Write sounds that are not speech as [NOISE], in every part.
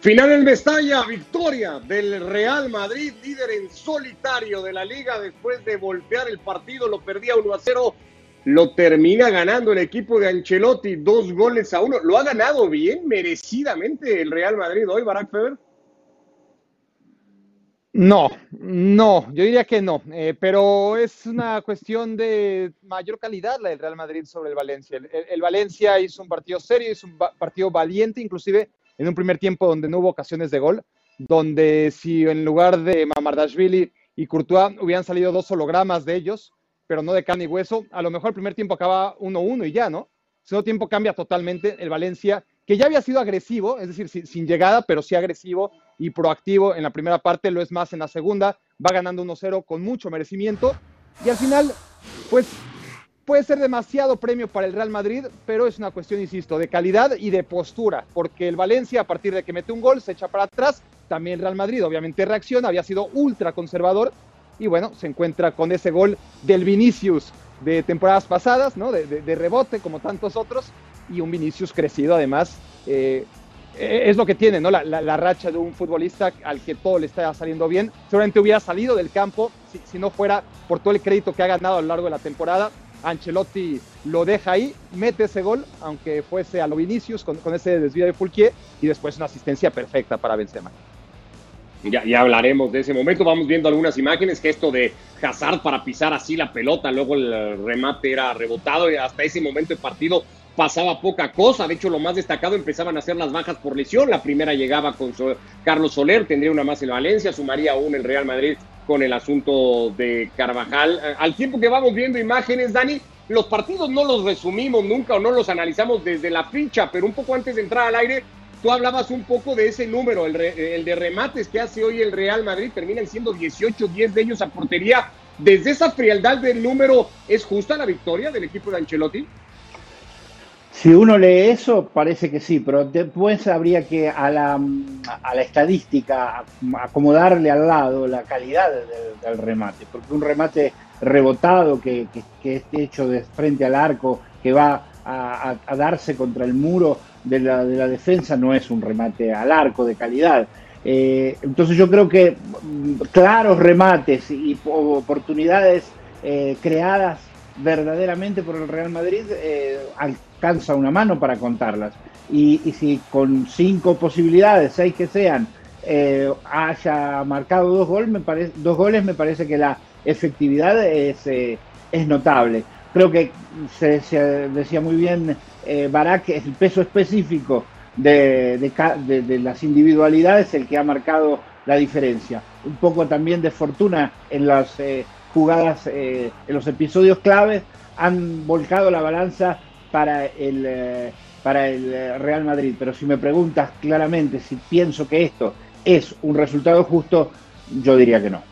Final en Mestalla, victoria del Real Madrid, líder en solitario de la liga después de voltear el partido, lo perdía 1 a 0, lo termina ganando el equipo de Ancelotti, dos goles a uno. Lo ha ganado bien, merecidamente el Real Madrid hoy, Barack Feber. No, no, yo diría que no, eh, pero es una cuestión de mayor calidad la del Real Madrid sobre el Valencia. el Valencia hizo un partido serio, hizo un partido valiente, inclusive en un primer tiempo donde no hubo ocasiones de gol, donde si en lugar de Mamardashvili y Courtois hubieran salido dos hologramas de ellos, pero no de carne y hueso, a lo mejor el primer tiempo acaba 1-1 y ya, ¿no? El segundo tiempo cambia totalmente el Valencia, que ya había sido agresivo, es decir, sin, sin llegada, pero sí agresivo y proactivo en la primera parte, lo es más en la segunda, va ganando 1-0 con mucho merecimiento y al final, pues puede ser demasiado premio para el Real Madrid, pero es una cuestión, insisto, de calidad y de postura, porque el Valencia, a partir de que mete un gol, se echa para atrás. También el Real Madrid, obviamente, reacciona, había sido ultra conservador y bueno, se encuentra con ese gol del Vinicius de temporadas pasadas, ¿no? De, rebote, como tantos otros, y un Vinicius crecido, además. Eh, es lo que tiene, ¿no? La, racha de un futbolista al que todo le está saliendo bien. Seguramente hubiera salido del campo si no fuera por todo el crédito que ha ganado a lo largo de la temporada Ancelotti lo deja ahí, mete ese gol, aunque fuese a lo Vinicius con, ese desvío de Fulquier y después una asistencia perfecta para Benzema. Ya, ya hablaremos de ese momento. Vamos viendo algunas imágenes. que esto de Hazard para pisar así la pelota, luego el remate era rebotado y hasta ese momento el partido pasaba poca cosa. De hecho, lo más destacado empezaban a ser las bajas por lesión. La primera llegaba con Carlos Soler, tendría una más en Valencia, sumaría una el Real Madrid con el asunto de Carvajal. Eh, al tiempo que vamos viendo imágenes, Dani, los partidos no los resumimos nunca o no los analizamos desde la ficha, pero un poco antes de entrar al aire, tú hablabas un poco de ese número, el, el de remates que hace hoy el Real Madrid, terminan siendo 18, 10 de ellos a portería. Desde esa frialdad del número, ¿es justa la victoria del equipo de Ancelotti? Si uno lee eso, parece que sí, pero después habría que a la, estadística acomodarle al lado la calidad del, remate, porque un remate rebotado que, que, esté hecho de frente al arco, que va a, darse contra el muro de la, de la, defensa, no es un remate al arco de calidad. Eh, entonces yo creo que mm, claros remates y oportunidades eh, creadas verdaderamente por el Real Madrid eh, alcanza una mano para contarlas. Y, si con cinco posibilidades, seis que sean, eh, haya marcado dos, goles me parece, dos goles, me parece que la efectividad es, eh, es notable. Creo que se, decía muy bien Barak, el peso específico de, de, las individualidades el que ha marcado la diferencia. Un poco también de fortuna en las jugadas, en los episodios claves, han volcado la balanza para el, eh, para el eh, Real Madrid. Pero si me preguntas claramente si pienso que esto es un resultado justo, yo diría que no.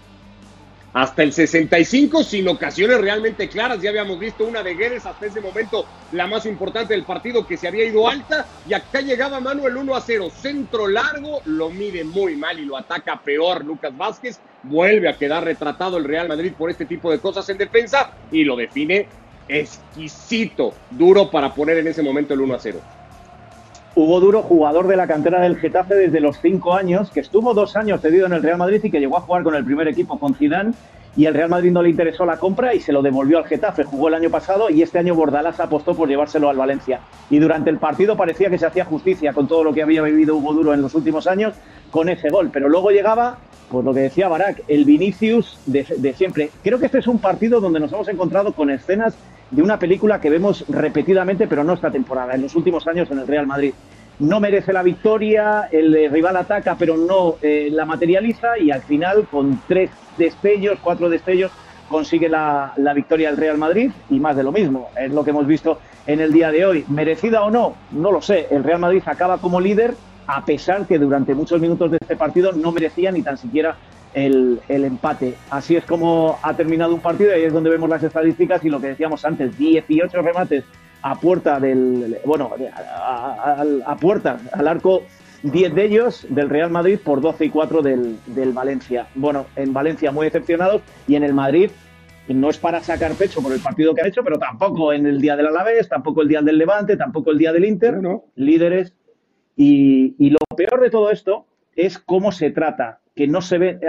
Hasta el 65 sin ocasiones realmente claras. Ya habíamos visto una de Guedes hasta ese momento, la más importante del partido que se había ido alta. Y acá llegaba Manuel 1 a 0. Centro largo, lo mide muy mal y lo ataca peor Lucas Vázquez. Vuelve a quedar retratado el Real Madrid por este tipo de cosas en defensa y lo define exquisito, duro para poner en ese momento el 1 a 0. Hugo Duro, jugador de la cantera del Getafe desde los 5 años, que estuvo dos años cedido en el Real Madrid y que llegó a jugar con el primer equipo con Zidane y el Real Madrid no le interesó la compra y se lo devolvió al Getafe. Jugó el año pasado y este año Bordalás apostó por llevárselo al Valencia. Y durante el partido parecía que se hacía justicia con todo lo que había vivido Hugo Duro en los últimos años con ese gol. Pero luego llegaba, pues lo que decía Barak, el Vinicius de siempre. Creo que este es un partido donde nos hemos encontrado con escenas de una película que vemos repetidamente, pero no esta temporada, en los últimos años en el Real Madrid. No merece la victoria, el eh, rival ataca, pero no eh, la materializa y al final, con tres destellos, cuatro destellos, consigue la, la victoria el Real Madrid y más de lo mismo. Es lo que hemos visto en el día de hoy. ¿Merecida o no? No lo sé. El Real Madrid acaba como líder, a pesar que durante muchos minutos de este partido no merecía ni tan siquiera el, empate. Así es como ha terminado un partido y ahí es donde vemos las estadísticas y lo que decíamos antes, 18 remates a puerta del, bueno, a, puerta, al arco 10 de ellos del Real Madrid por 12 y 4 del, del, Valencia. Bueno, en Valencia muy decepcionados y en el Madrid no es para sacar pecho por el partido que ha hecho, pero tampoco en el día del Alavés, tampoco el día del Levante, tampoco el día del Inter. Líderes Y, lo peor de todo esto es cómo se trata, que no se ve,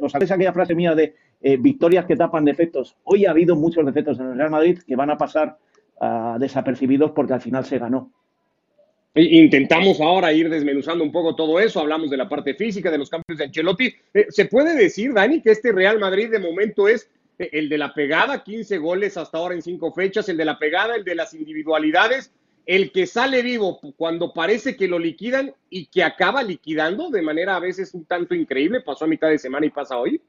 ¿os sabéis aquella frase mía de eh, victorias que tapan defectos? Hoy ha habido muchos defectos en el Real Madrid que van a pasar ah, desapercibidos porque al final se ganó. Intentamos ahora ir desmenuzando un poco todo eso, hablamos de la parte física, de los cambios de Ancelotti. Eh, ¿Se puede decir, Dani, que este Real Madrid de momento es eh, el de la pegada, 15 goles hasta ahora en cinco fechas, el de la pegada, el de las individualidades, el que sale vivo cuando parece que lo liquidan y que acaba liquidando de manera a veces un tanto increíble, pasó a mitad de semana y pasa hoy?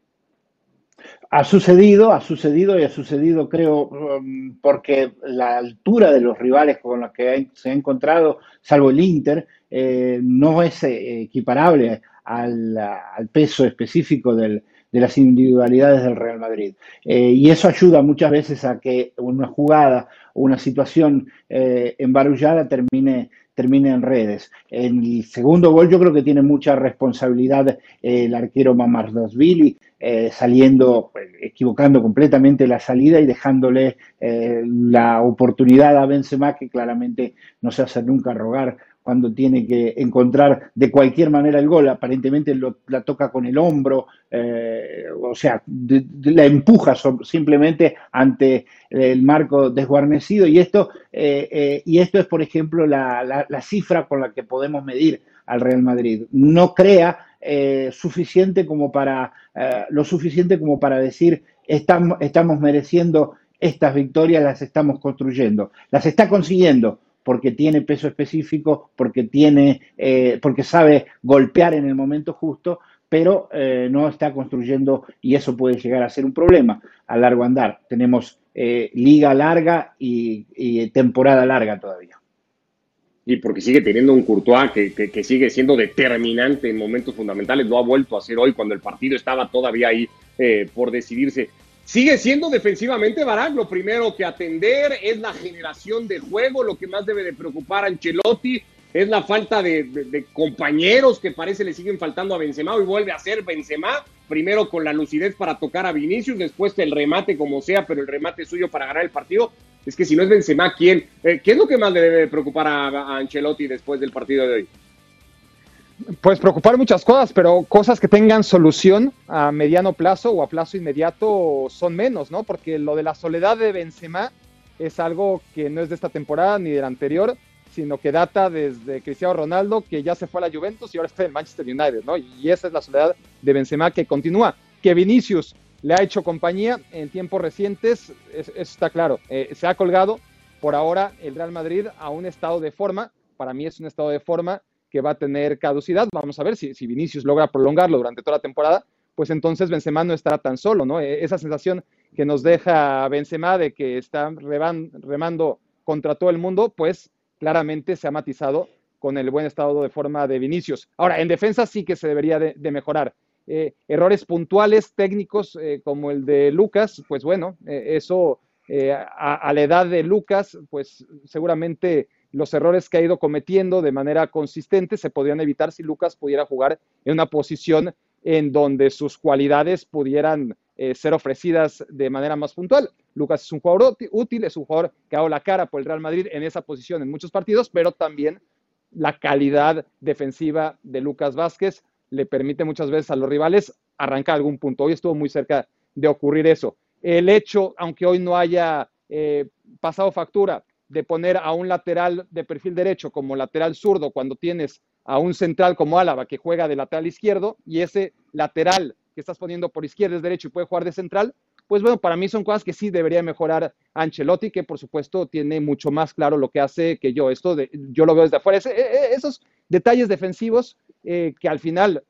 Ha sucedido, ha sucedido y ha sucedido, creo, um, porque la altura de los rivales con los que se ha encontrado, salvo el Inter, eh, no es eh, equiparable al, peso específico de las individualidades del Real Madrid. Eh, y eso ayuda muchas veces a que una jugada o una situación embarullada termine termine en redes. En el segundo gol yo creo que tiene mucha responsabilidad el arquero Mamardasvili, eh, saliendo, pues, equivocando completamente la salida y dejándole eh, la oportunidad a Benzema, que claramente no se hace nunca rogar cuando tiene que encontrar de cualquier manera el gol, aparentemente la toca con el hombro, eh, o sea, la empuja simplemente ante el marco desguarnecido y esto, y esto es, por ejemplo, la, cifra con la que podemos medir al Real Madrid. No crea eh, suficiente como para, eh, lo suficiente como para decir estamos, estamos mereciendo estas victorias, las estamos construyendo. Las está consiguiendo porque tiene peso específico, porque, tiene, eh, porque sabe golpear en el momento justo, pero no está construyendo y eso puede llegar a ser un problema a largo andar. Tenemos liga larga y temporada larga todavía y porque sigue teniendo un Courtois que, sigue siendo determinante en momentos fundamentales. Lo ha vuelto a hacer hoy cuando el partido estaba todavía ahí eh, por decidirse. Sigue siendo defensivamente Barak, lo primero que atender es la generación de juego, lo que más debe de preocupar a Ancelotti es la falta de, compañeros que parece le siguen faltando a Benzema y vuelve a ser Benzema, primero con la lucidez para tocar a Vinicius, después el remate como sea, pero el remate suyo para ganar el partido. Es que si no es Benzema, ¿quién? Eh, ¿Qué es lo que más le debe preocupar a, Ancelotti después del partido de hoy? Pues preocupar muchas cosas, pero cosas que tengan solución a mediano plazo o a plazo inmediato son menos, ¿no? Porque lo de la soledad de Benzema es algo que no es de esta temporada ni de la anterior sino que data desde Cristiano Ronaldo, que ya se fue a la Juventus y ahora está en Manchester United, ¿no? Y esa es la soledad de Benzema que continúa. Que Vinicius le ha hecho compañía en tiempos recientes, eso está claro. Eh, se ha colgado por ahora el Real Madrid a un estado de forma, para mí es un estado de forma que va a tener caducidad. Vamos a ver si, Vinicius logra prolongarlo durante toda la temporada, pues entonces Benzema no estará tan solo, ¿no? E, esa sensación que nos deja Benzema de que está remando contra todo el mundo, pues claramente se ha matizado con el buen estado de forma de Vinicius. Ahora, en defensa sí que se debería de, mejorar. Eh, errores puntuales técnicos eh, como el de Lucas, pues bueno, eh, eso a, la edad de Lucas, pues seguramente los errores que ha ido cometiendo de manera consistente se podrían evitar si Lucas pudiera jugar en una posición en donde sus cualidades pudieran ser ofrecidas de manera más puntual. Lucas es un jugador útil, es un jugador que ha dado la cara por el Real Madrid en esa posición en muchos partidos, pero también la calidad defensiva de Lucas Vázquez le permite muchas veces a los rivales arrancar algún punto. Hoy estuvo muy cerca de ocurrir eso. El hecho, aunque hoy no haya eh, pasado factura, de poner a un lateral de perfil derecho como lateral zurdo cuando tienes a un central como Álava que juega de lateral izquierdo y ese lateral que estás poniendo por izquierda es derecho y puede jugar de central, pues bueno, para mí son cosas que sí debería mejorar Ancelotti, que por supuesto tiene mucho más claro lo que hace que yo. Esto de, yo lo veo desde afuera. Eh, eh, esos detalles defensivos eh, que al final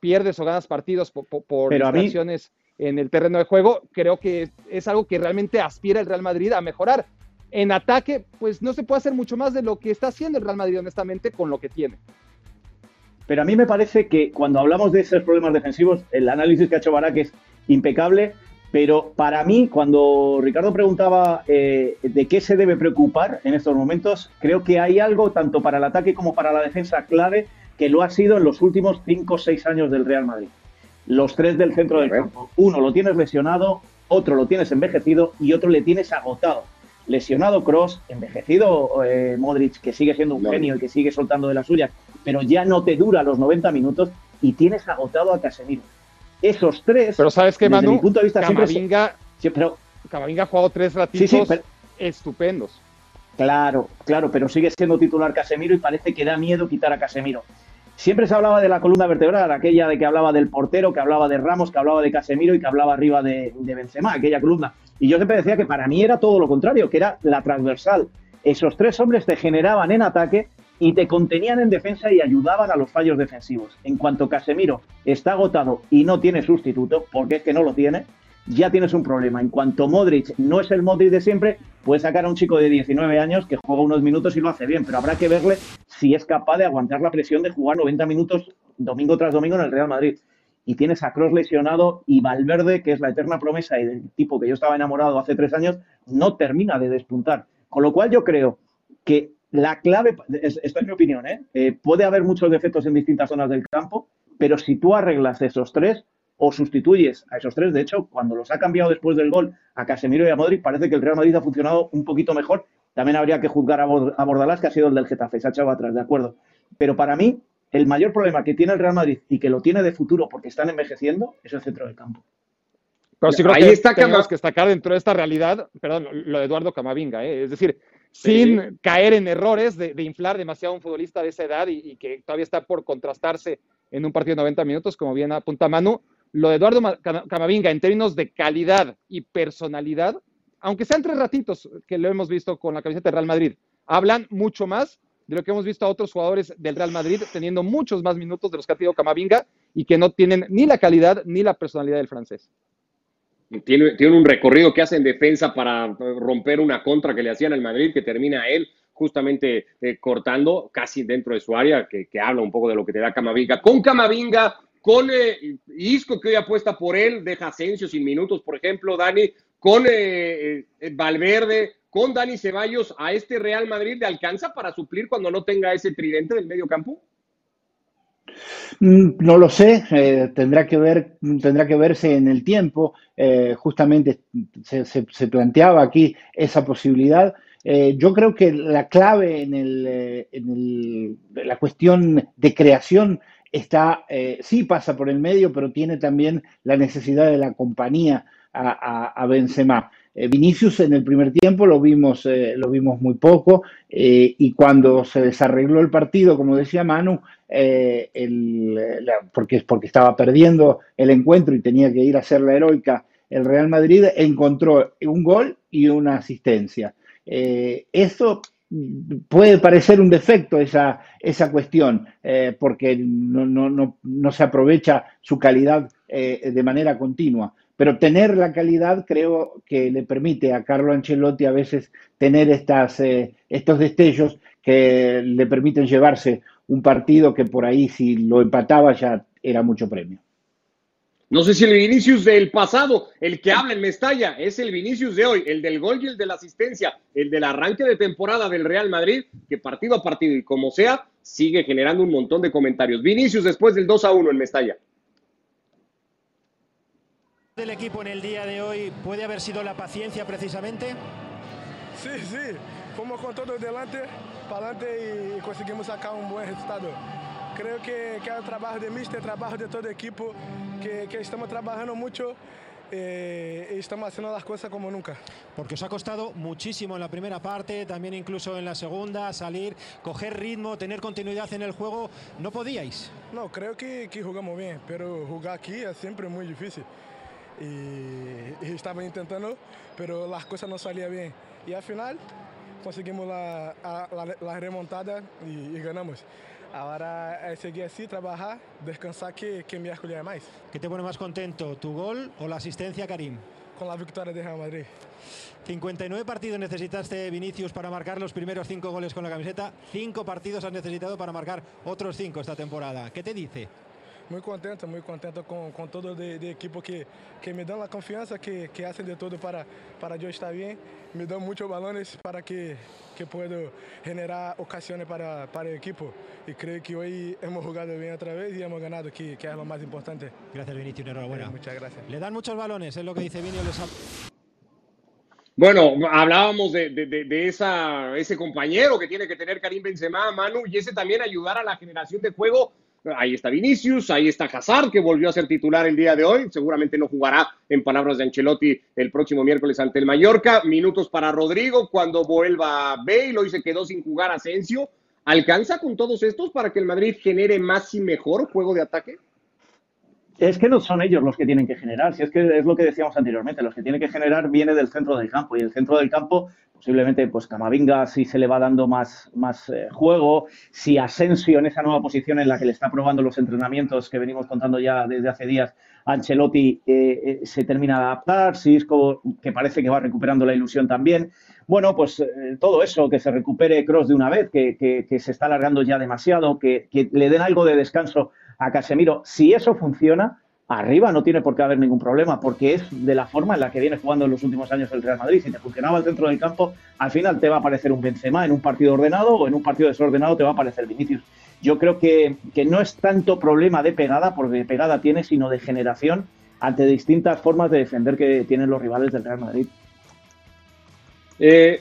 pierdes o ganas partidos por, por, en el terreno de juego, creo que es algo que realmente aspira el Real Madrid a mejorar. En ataque, pues no se puede hacer mucho más de lo que está haciendo el Real Madrid, honestamente, con lo que tiene. Pero a mí me parece que cuando hablamos de esos problemas defensivos, el análisis que ha hecho Barak es impecable pero para mí, cuando Ricardo preguntaba eh, de qué se debe preocupar en estos momentos, creo que hay algo tanto para el ataque como para la defensa clave que lo ha sido en los últimos 5 o 6 años del Real Madrid. Los tres del centro del campo. Uno lo tienes lesionado, otro lo tienes envejecido y otro le tienes agotado. Lesionado Cross, envejecido eh, Modric, que sigue siendo un genio y que sigue soltando de las suyas, pero ya no te dura los 90 minutos y tienes agotado a Casemiro. Esos tres. Pero sabes que, desde Manu, mi punto de vista, siempre se- Camavinga, sí, pero Camavinga ha jugado tres ratitos Sí, sí, pero- estupendos. Claro, claro, pero sigue siendo titular Casemiro y parece que da miedo quitar a Casemiro. Siempre se hablaba de la columna vertebral, aquella de que hablaba del portero, que hablaba de Ramos, que hablaba de Casemiro y que hablaba arriba de, de Benzema, aquella columna. Y yo siempre decía que para mí era todo lo contrario, que era la transversal. Esos tres hombres te generaban en ataque y te contenían en defensa y ayudaban a los fallos defensivos. En cuanto Casemiro está agotado y no tiene sustituto, porque es que no lo tiene, ya tienes un problema. En cuanto Modric no es el Modric de siempre, puedes sacar a un chico de 19 años que juega unos minutos y lo hace bien, pero habrá que verle si es capaz de aguantar la presión de jugar 90 minutos domingo tras domingo en el Real Madrid. Y tienes a Kroos lesionado y Valverde, que es la eterna promesa y del tipo que yo estaba enamorado hace tres años, no termina de despuntar. Con lo cual yo creo que la clave, es- esta es mi opinión, ¿eh? Eh, puede haber muchos defectos en distintas zonas del campo, pero si tú arreglas esos tres o sustituyes a esos tres, de hecho, cuando los ha cambiado después del gol a Casemiro y a Modric, parece que el Real Madrid ha funcionado un poquito mejor. También habría que juzgar a Bordalás, que ha sido el del Getafe, se ha echado atrás, de acuerdo. Pero para mí, el mayor problema que tiene el Real Madrid y que lo tiene de futuro porque están envejeciendo es el centro del campo. Pero sí creo Ahí que está tenemos que destacar dentro de esta realidad, perdón, lo de Eduardo Camavinga, ¿eh? es decir, Sí. sin caer en errores de, de inflar demasiado a un futbolista de esa edad y, y que todavía está por contrastarse en un partido de 90 minutos, como bien apunta Manu, lo de Eduardo Ma- Cama- Camavinga en términos de calidad y personalidad, aunque sean tres ratitos que lo hemos visto con la camiseta del Real Madrid, hablan mucho más de lo que hemos visto a otros jugadores del Real Madrid teniendo muchos más minutos de los que ha tenido Camavinga y que no tienen ni la calidad ni la personalidad del francés. Tiene, tiene un recorrido que hace en defensa para romper una contra que le hacían al Madrid, que termina él justamente eh, cortando casi dentro de su área, que, que habla un poco de lo que te da Camavinga. Con Camavinga, con eh, Isco, que hoy apuesta por él, deja Asensio sin minutos, por ejemplo, Dani, con eh, eh, Valverde, con Dani Ceballos, ¿a este Real Madrid le alcanza para suplir cuando no tenga ese tridente del medio campo? Mm, No lo sé, eh, tendrá que ver, tendrá que verse en el tiempo. eh, justamente se, planteaba aquí esa posibilidad. Eh, yo creo que la clave en, el, la cuestión de creación está, sí pasa por el medio, pero tiene también la necesidad de la compañía a, a, a Benzema. Eh, Vinicius en el primer tiempo lo vimos, eh, lo vimos muy poco eh, y cuando se desarregló el partido, como decía Manu, porque, estaba perdiendo el encuentro y tenía que ir a hacer la heroica, el Real Madrid encontró un gol y una asistencia. Eso puede parecer un defecto, esa, esa cuestión, porque no, se aprovecha su calidad de manera continua. Pero tener la calidad creo que le permite a Carlo Ancelotti a veces tener estas, eh, estos destellos que le permiten llevarse un partido que por ahí si lo empataba ya era mucho premio. No sé si el Vinicius del pasado, el que habla en Mestalla, es el Vinicius de hoy, el del gol y el de la asistencia, el del arranque de temporada del Real Madrid, que partido a partido y como sea, sigue generando un montón de comentarios. Vinicius después del 2 a 1 en Mestalla. Del equipo en el día de hoy puede haber sido la paciencia precisamente? Sí, sí, fuimos con todo delante, para adelante y conseguimos sacar un buen resultado. Creo que, que el trabajo de Mister, trabajo de todo el equipo, que, que estamos trabajando mucho eh, y estamos haciendo las cosas como nunca. Porque os ha costado muchísimo en la primera parte, también incluso en la segunda, salir, coger ritmo, tener continuidad en el juego. ¿No podíais? No, creo que, que jugamos bien, pero jugar aquí es siempre muy difícil. Y, y estaba intentando, pero las cosas no salían bien. Y al final conseguimos la, la- la remontada y, y ganamos. Ahora es seguir así, trabajar, descansar, que, que miércoles más. ¿Qué te pone más contento, tu gol o la asistencia, Karim? Con la victoria de Real Madrid. 59 partidos necesitaste, Vinicius, para marcar los primeros cinco goles con la camiseta. Cinco partidos has necesitado para marcar otros cinco esta temporada. ¿Qué te dice? Muy contento, muy contento con, con todo de, de equipo que, que me dan la confianza, que, que hacen de todo para, para yo estar bien. Me dan muchos balones para que, que puedo generar ocasiones para, para el equipo. Y creo que hoy hemos jugado bien otra vez y hemos ganado, que, que es lo más importante. Gracias, Vinicius, enhorabuena. Muchas gracias. Le dan muchos balones, es lo que dice Vini. les ha- Bueno, hablábamos de, de, esa, ese compañero que tiene que tener Karim Benzema, Manu, y ese también ayudar a la generación de juego. Ahí está Vinicius, ahí está Hazard, que volvió a ser titular el día de hoy. Seguramente no jugará, en palabras de Ancelotti, el próximo miércoles ante el Mallorca. Minutos para Rodrigo cuando vuelva Bale, hoy se quedó sin jugar Asensio. ¿Alcanza con todos estos para que el Madrid genere más y mejor juego de ataque? Es que no son ellos los que tienen que generar, si es que es lo que decíamos anteriormente, los que tienen que generar viene del centro del campo y el centro del campo posiblemente pues Camavinga si se le va dando más, más eh, juego, si Asensio en esa nueva posición en la que le está probando los entrenamientos que venimos contando ya desde hace días, Ancelotti eh, eh, se termina de adaptar, si Isco que parece que va recuperando la ilusión también. Bueno, pues todo eso, que se recupere Cross de una vez, que, se está alargando ya demasiado, que, que le den algo de descanso a Casemiro. Si eso funciona, arriba no tiene por qué haber ningún problema, porque es de la forma en la que viene jugando en los últimos años el Real Madrid. Si te funcionaba el centro del campo, al final te va a aparecer un Benzema en un partido ordenado o en un partido desordenado te va a aparecer Vinicius. Yo creo que, que no es tanto problema de pegada, porque pegada tiene, sino de generación ante distintas formas de defender que tienen los rivales del Real Madrid. Eh,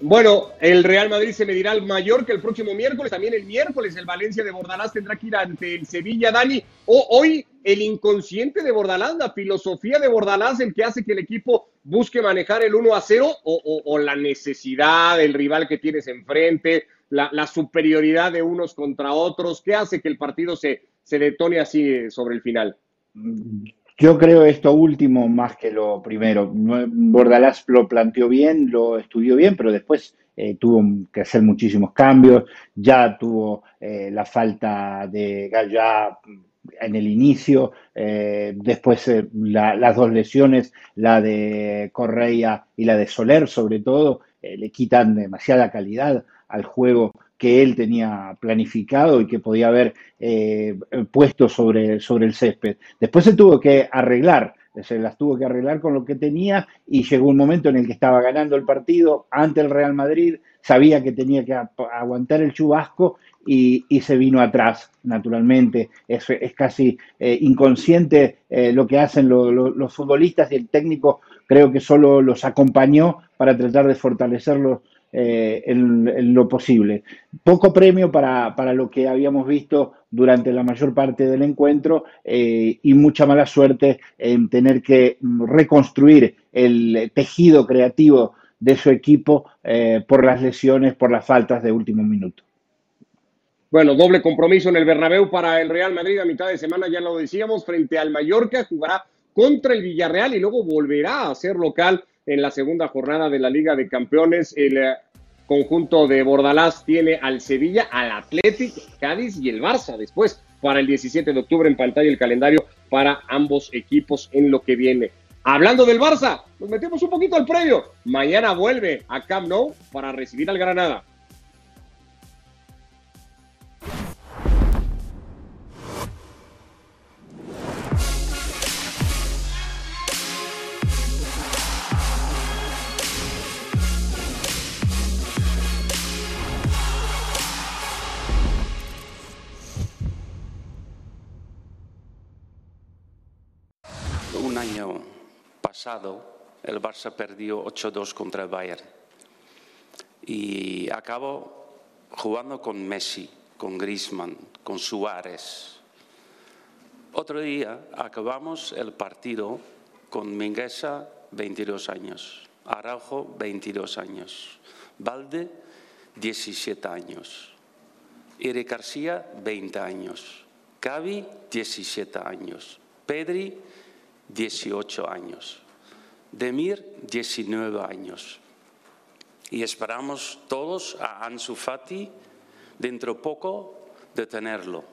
bueno, el Real Madrid se medirá al Mallorca el próximo miércoles, también el miércoles el Valencia de Bordalás tendrá que ir ante el Sevilla, Dani. O, hoy el inconsciente de Bordalás, la filosofía de Bordalás, el que hace que el equipo busque manejar el 1 a 0 o, la necesidad del rival que tienes enfrente, la, superioridad de unos contra otros, ¿qué hace que el partido se, se detone así sobre el final? Yo creo esto último más que lo primero. Bordalás lo planteó bien, lo estudió bien, pero después eh, tuvo que hacer muchísimos cambios. Ya tuvo eh, la falta de Gallá en el inicio, eh, después las dos lesiones, la de Correa y la de Soler sobre todo, le quitan demasiada calidad al juego que él tenía planificado y que podía haber eh, puesto sobre, sobre el césped. Después se tuvo que arreglar, se las tuvo que arreglar con lo que tenía y llegó un momento en el que estaba ganando el partido ante el Real Madrid, sabía que tenía que aguantar el chubasco y, se vino atrás, naturalmente. Es, es casi eh, inconsciente eh, lo que hacen los futbolistas y el técnico creo que solo los acompañó para tratar de fortalecerlos eh, en, lo posible. Poco premio para, lo que habíamos visto durante la mayor parte del encuentro eh, y mucha mala suerte en tener que reconstruir el tejido creativo de su equipo eh, por las lesiones, por las faltas de último minuto. Bueno, doble compromiso en el Bernabéu para el Real Madrid a mitad de semana, ya lo decíamos, frente al Mallorca, jugará contra el Villarreal y luego volverá a ser local en la segunda jornada de la Liga de Campeones. El conjunto de Bordalás tiene al Sevilla, al Athletic, Cádiz y el Barça después para el 17 de octubre en pantalla el calendario para ambos equipos en lo que viene. Hablando del Barça, nos metemos un poquito al previo. Mañana vuelve a Camp Nou para recibir al Granada. El Barça perdió 8-2 contra el Bayern. Y acabó jugando con Messi, con Griezmann, con Suárez. Otro día acabamos el partido con Mingueza, 22 años, Araujo, 22 años, Valde, 17 años, Eric García, 20 años, Cavi, 17 años, Pedri, 18 años. Demir, 19 años. Y esperamos todos a Ansu Fati dentro poco de tenerlo.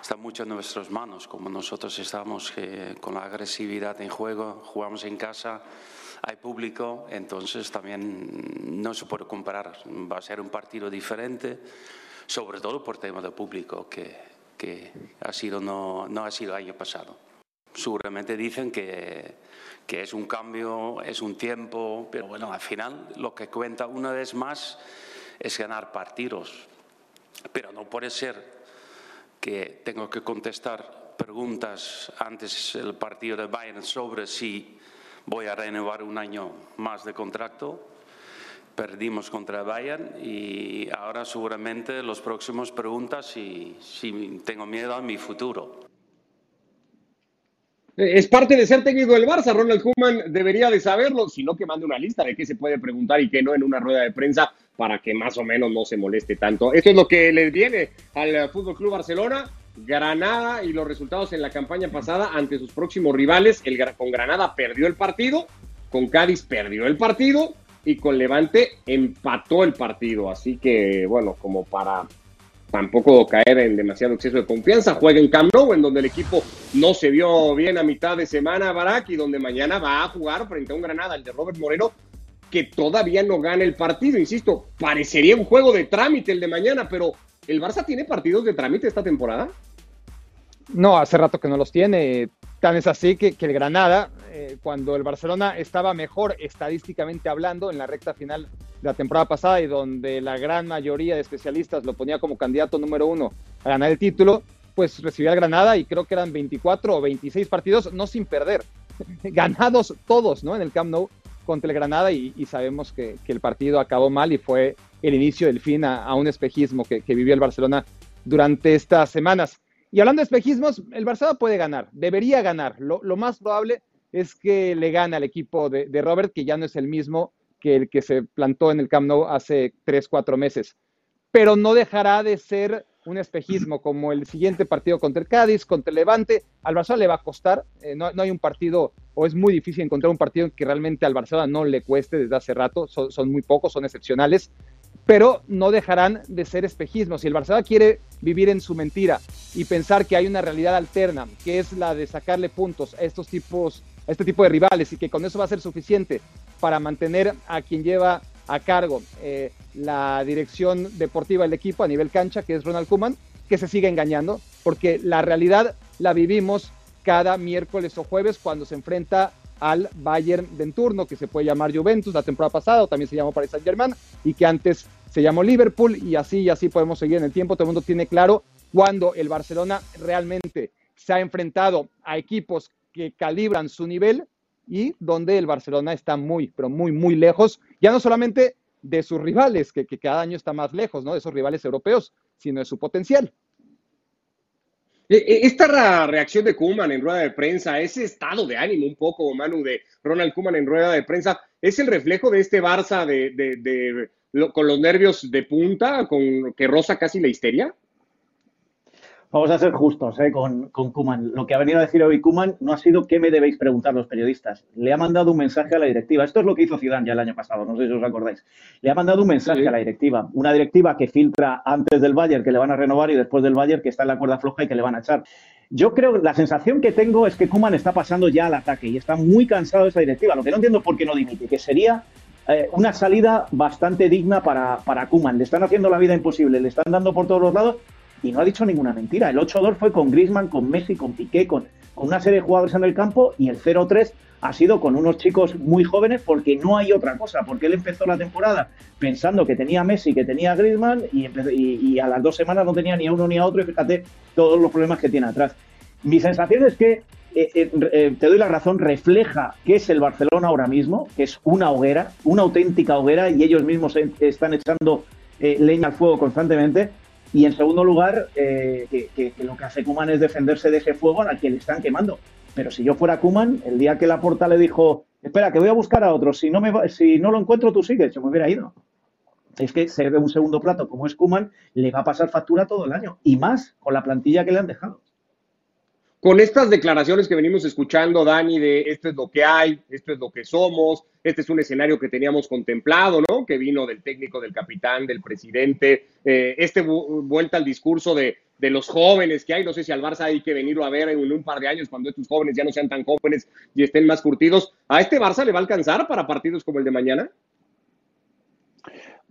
Está mucho en nuestras manos, como nosotros estamos con la agresividad en juego, jugamos en casa, hay público, entonces también no se puede comparar. Va a ser un partido diferente, sobre todo por tema de público, que, que ha sido, no, no ha sido año pasado. Seguramente dicen que que es un cambio, es un tiempo, pero bueno, al final lo que cuenta una vez más es ganar partidos. Pero no puede ser que tengo que contestar preguntas antes del partido de Bayern sobre si voy a renovar un año más de contrato. Perdimos contra Bayern y ahora seguramente los próximos preguntas si, si tengo miedo a mi futuro. Es parte de ser técnico del Barça. Ronald Koeman debería de saberlo, sino que mande una lista de qué se puede preguntar y qué no en una rueda de prensa para que más o menos no se moleste tanto. Esto es lo que le viene al Fútbol Club Barcelona. Granada y los resultados en la campaña pasada ante sus próximos rivales. El, con Granada perdió el partido, con Cádiz perdió el partido y con Levante empató el partido. Así que, bueno, como para tampoco caer en demasiado exceso de confianza. Juega en Camp Nou, en donde el equipo no se vio bien a mitad de semana, Barak, y donde mañana va a jugar frente a un Granada, el de Robert Moreno, que todavía no gana el partido. Insisto, parecería un juego de trámite el de mañana, pero ¿el Barça tiene partidos de trámite esta temporada? No, hace rato que no los tiene. Tan es así que, que el Granada, eh, cuando el Barcelona estaba mejor estadísticamente hablando en la recta final de la temporada pasada y donde la gran mayoría de especialistas lo ponía como candidato número uno a ganar el título, pues recibió al Granada y creo que eran 24 o 26 partidos, no sin perder, [LAUGHS] ganados todos, ¿no? En el Camp Nou contra el Granada y, sabemos que, el partido acabó mal y fue el inicio del fin a, un espejismo que, vivió el Barcelona durante estas semanas. Y hablando de espejismos, el Barcelona puede ganar, debería ganar. Lo, más probable es que le gane al equipo de, Robert, que ya no es el mismo que el que se plantó en el Camp Nou hace tres, cuatro meses. Pero no dejará de ser un espejismo como el siguiente partido contra el Cádiz, contra el Levante. Al Barcelona le va a costar, eh, no, hay un partido, o es muy difícil encontrar un partido que realmente al Barcelona no le cueste desde hace rato, son muy pocos, son excepcionales pero no dejarán de ser espejismos. Si el Barcelona quiere vivir en su mentira y pensar que hay una realidad alterna, que es la de sacarle puntos a estos tipos, a este tipo de rivales y que con eso va a ser suficiente para mantener a quien lleva a cargo eh, la dirección deportiva del equipo a nivel cancha, que es Ronald Koeman, que se sigue engañando, porque la realidad la vivimos cada miércoles o jueves cuando se enfrenta al Bayern de turno, que se puede llamar Juventus la temporada pasada, también se llamó Paris Saint Germain, y que antes se llamó Liverpool y así y así podemos seguir en el tiempo. Todo el mundo tiene claro cuando el Barcelona realmente se ha enfrentado a equipos que calibran su nivel y donde el Barcelona está muy, pero muy, muy lejos, ya no solamente de sus rivales, que, cada año está más lejos, ¿no? De esos rivales europeos, sino de su potencial. E, e, esta reacción de Kuman en rueda de prensa, ese estado de ánimo un poco, Manu, de Ronald Kuman en rueda de prensa, es el reflejo de este Barça de con los nervios de punta, con que rosa casi la histeria? Vamos a ser justos ¿eh? con, con Kuman. Lo que ha venido a decir hoy Kuman no ha sido qué me debéis preguntar los periodistas. Le ha mandado un mensaje a la directiva. Esto es lo que hizo Zidane ya el año pasado, no sé si os acordáis. Le ha mandado un mensaje a la directiva. Una directiva que filtra antes del Bayern que le van a renovar y después del Bayern que está en la cuerda floja y que le van a echar. Yo creo, la sensación que tengo es que Kuman está pasando ya al ataque y está muy cansado de esa directiva. Lo que no entiendo por qué no dimite, que sería eh, una salida bastante digna para, para Kuman. Le están haciendo la vida imposible, le están dando por todos los lados y no ha dicho ninguna mentira. El 8-2 fue con Grisman, con Messi, con Piqué, con, una serie de jugadores en el campo y el 0-3 ha sido con unos chicos muy jóvenes porque no hay otra cosa, porque él empezó la temporada pensando que tenía Messi, que tenía Griezmann y, y, a las dos semanas no tenía ni a uno ni a otro y fíjate todos los problemas que tiene atrás. Mi sensación es que eh, eh, eh, te doy la razón, refleja que es el Barcelona ahora mismo, que es una hoguera, una auténtica hoguera, y ellos mismos están echando leña al fuego constantemente. Y en segundo lugar, que, lo que hace Kuman es defenderse de ese fuego al que le están quemando. Pero si yo fuera Kuman, el día que la porta le dijo, espera, que voy a buscar a otro, si no, me si no lo encuentro, tú sigues, yo me hubiera ido. Es que ser de un segundo plato como es Kuman, le va a pasar factura todo el año. Y más con la plantilla que le han dejado con estas declaraciones que venimos escuchando, Dani, de esto es lo que hay, esto es lo que somos, este es un escenario que teníamos contemplado, ¿no? Que vino del técnico, del capitán, del presidente, eh, este vuelta al discurso de, de, los jóvenes que hay, no sé si al Barça hay que venirlo a ver en un par de años cuando estos jóvenes ya no sean tan jóvenes y estén más curtidos, ¿a este Barça le va a alcanzar para partidos como el de mañana?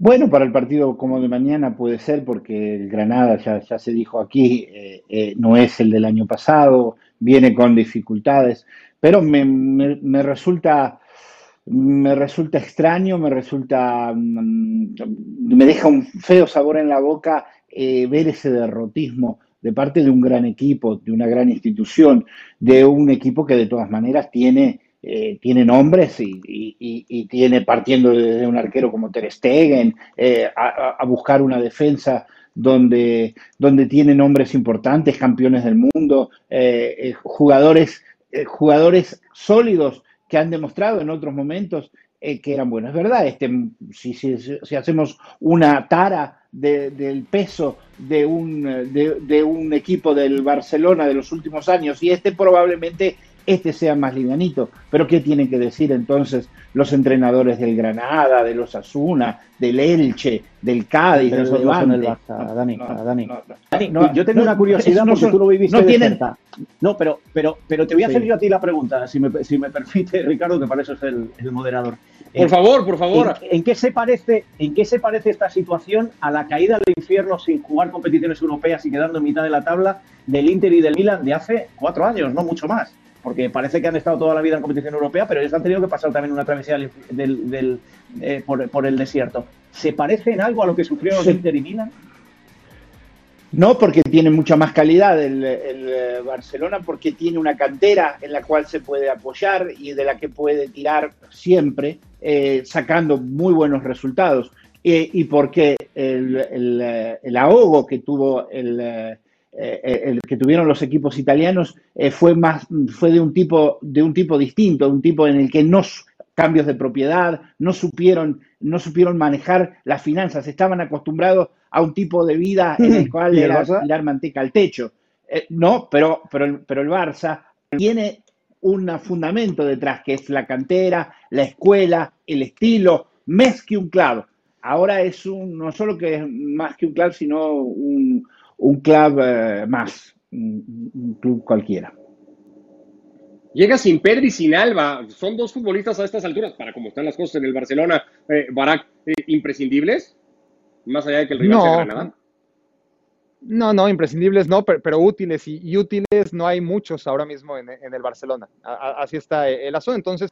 Bueno, para el partido como de mañana puede ser, porque el Granada, ya, ya se dijo aquí, eh, eh, no es el del año pasado, viene con dificultades, pero me, me, resulta, me resulta extraño, me resulta, mm, me deja un feo sabor en la boca eh, ver ese derrotismo de parte de un gran equipo, de una gran institución, de un equipo que de todas maneras tiene eh, tiene nombres y, y- y tiene partiendo desde un arquero como Ter Stegen eh, a, buscar una defensa donde, donde tiene nombres importantes, campeones del mundo, eh, eh, jugadores, jugadores sólidos que han demostrado en otros momentos que eran buenos. Es verdad, este, si, si- si hacemos una tara de- del peso de un, de un equipo del Barcelona de los últimos años, y este probablemente este sea más livianito. Pero ¿qué tienen que decir entonces los entrenadores del Granada, de los Asuna, del Elche, del Cádiz, del Levante? Barça, Dani, No, para Dani. no, no. Dani, No, yo tengo no, una curiosidad no porque son- tú lo viviste no de tienen- cerca. No, pero, pero, pero te voy a hacer yo a ti la pregunta, si me, si me [LAUGHS] permite, Ricardo, que para eso es el, el moderador. Por En- favor, por favor. ¿En, en qué se parece, ¿En qué se parece esta situación a la caída al infierno sin jugar competiciones europeas y quedando en mitad de la tabla del Inter y del Milan de hace cuatro años, no mucho más? Porque parece que han estado toda la vida en competición europea, pero ellos han tenido que pasar también una travesía del, del- del, eh, por, por el desierto. ¿Se parece en algo a lo que sufrieron Sí. Inter y Milan? No porque tiene mucha más calidad el, el, eh, Barcelona, porque tiene una cantera en la cual se puede apoyar y de la que puede tirar siempre, eh, sacando muy buenos resultados. Eh, y porque el, el, el ahogo que tuvo el, eh, eh, el que tuvieron los equipos italianos eh, fue más fue de un tipo de un tipo distinto, un tipo en el que no cambios de propiedad, no supieron no supieron manejar las finanzas, estaban acostumbrados a un tipo de vida en el [LAUGHS] cual ¿Y el era Barça? tirar manteca al techo. Eh, no, pero, pero, el- pero el Barça tiene un fundamento detrás, que es la cantera, la escuela, el estilo, más que un club. Ahora es un, no solo que es más que un club, sino un, un club eh, más, un, un club cualquiera. Llega sin Pedri y sin Alba. Son dos futbolistas a estas alturas, para como están las cosas en el Barcelona, eh, Barak, eh, imprescindibles, más allá de que el rival sea No, Granada. no, no, imprescindibles no, pero, pero útiles y, y útiles no hay muchos ahora mismo en, en el Barcelona. A- a- así está el asunto. Entonces,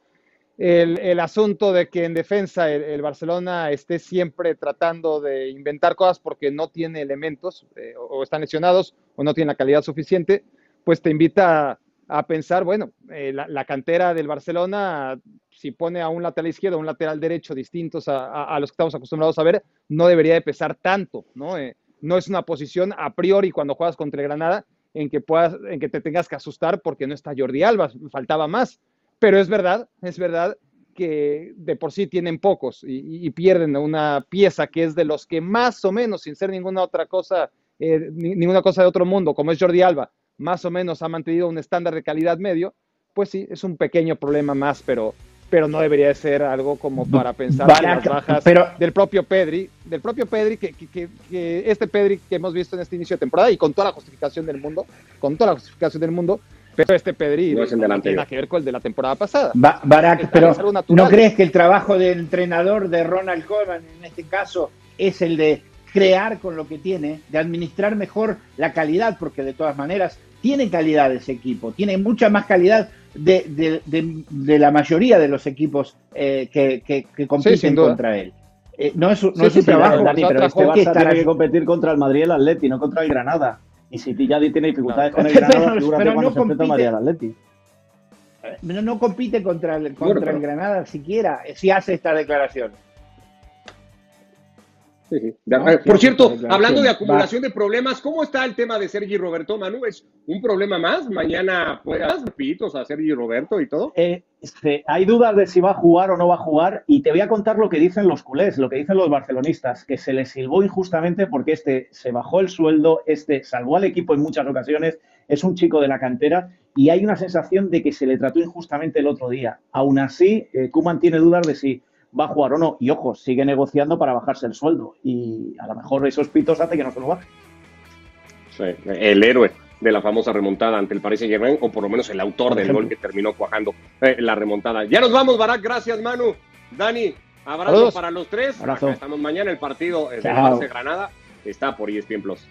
el, asunto de que en defensa el, el Barcelona esté siempre tratando de inventar cosas porque no tiene elementos, eh, o, están lesionados o no tiene la calidad suficiente, pues te invita a, pensar, bueno, eh, la, cantera del Barcelona, si pone a un lateral izquierdo o un lateral derecho distintos a los que estamos acostumbrados a ver, no debería de pesar tanto, ¿no? Eh, no es una posición a priori cuando juegas contra el Granada en que puedas, en que te tengas que asustar porque no está Jordi Alba, faltaba más. Pero es verdad, es verdad que de por sí tienen pocos y, pierden una pieza que es de los que más o menos, sin ser ninguna otra cosa, eh, ni- ninguna cosa de otro mundo, como es Jordi Alba, más o menos ha mantenido un estándar de calidad medio, pues sí, es un pequeño problema más, pero, pero no debería de ser algo como para pensar que las bajas pero- del propio Pedri, del propio Pedri, que, que- que- que este Pedri que hemos visto en este inicio de temporada y con toda la justificación del mundo, con toda la justificación del mundo, pero este Pedri No es el del tiene anterior. nada que ver con el de la temporada pasada. Ba- Barak, Es pero. ¿no crees que el trabajo del entrenador de Ronald Koeman en este caso es el de crear con lo que tiene, de administrar mejor la calidad, porque de todas maneras tiene calidad ese equipo, tiene mucha más calidad de, de- de- de la mayoría de los equipos eh, que, que- que compiten contra él. Eh, no es, no Sí, es sí, un sí, trabajo. Dani, pero este ¿por qué Barça estará- tiene que competir contra el Madrid y el Atleti, no contra el Granada. Y si ya tiene dificultades con el [LAUGHS] Pero- Granada, figúrate pero cuando no se compite. Al Atleti. no, no compite contra el, contra el Granada siquiera eh, si hace esta declaración. Sí, sí. No, Eh, Por cierto, hablando de va. acumulación de problemas, ¿cómo está el tema de Sergi Roberto, Manu? ¿Es un problema más? ¿Mañana puedas repitos a Sergi Roberto y todo? Eh, este, hay dudas de si va a jugar o no va a jugar y te voy a contar lo que dicen los culés, lo que dicen los barcelonistas, que se le silbó injustamente porque este se bajó el sueldo, este salvó al equipo en muchas ocasiones, es un chico de la cantera y hay una sensación de que se le trató injustamente el otro día. Aún así, eh, Koeman tiene dudas de si va a jugar o no y ojo, sigue negociando para bajarse el sueldo y a lo mejor esos pitos hace que no se lo baje. Sí, el héroe de la famosa remontada ante el Paris Saint Germain, o por lo menos el autor del gol que terminó cuajando eh, la remontada. Ya nos vamos, Barak. Gracias, Manu. Dani, abrazo Saludos. para los tres. Abrazo. Acá estamos mañana. El partido eh, del Chao. Barça Granada está por ESPN Plus.